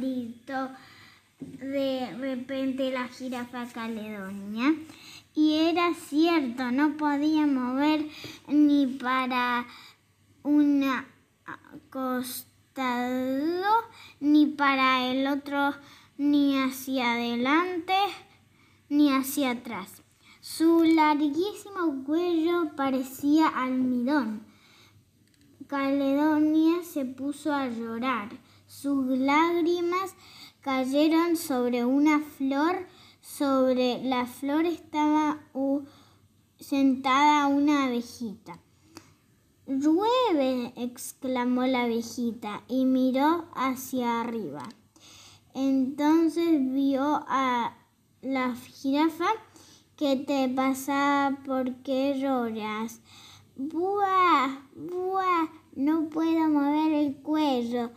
de repente la jirafa caledonia. Y era cierto, no podía mover ni para un costado, ni para el otro, ni hacia adelante, ni hacia atrás. Su larguísimo cuello parecía almidón. Caledonia se puso a llorar. Sus lágrimas cayeron sobre una flor. Sobre la flor estaba sentada una abejita. Llueve, exclamó la abejita y miró hacia arriba. Entonces vio a la jirafa ¿Qué te pasa? ¿Por qué lloras? ¡Buah! ¡Buah! No puedo mover el cuello.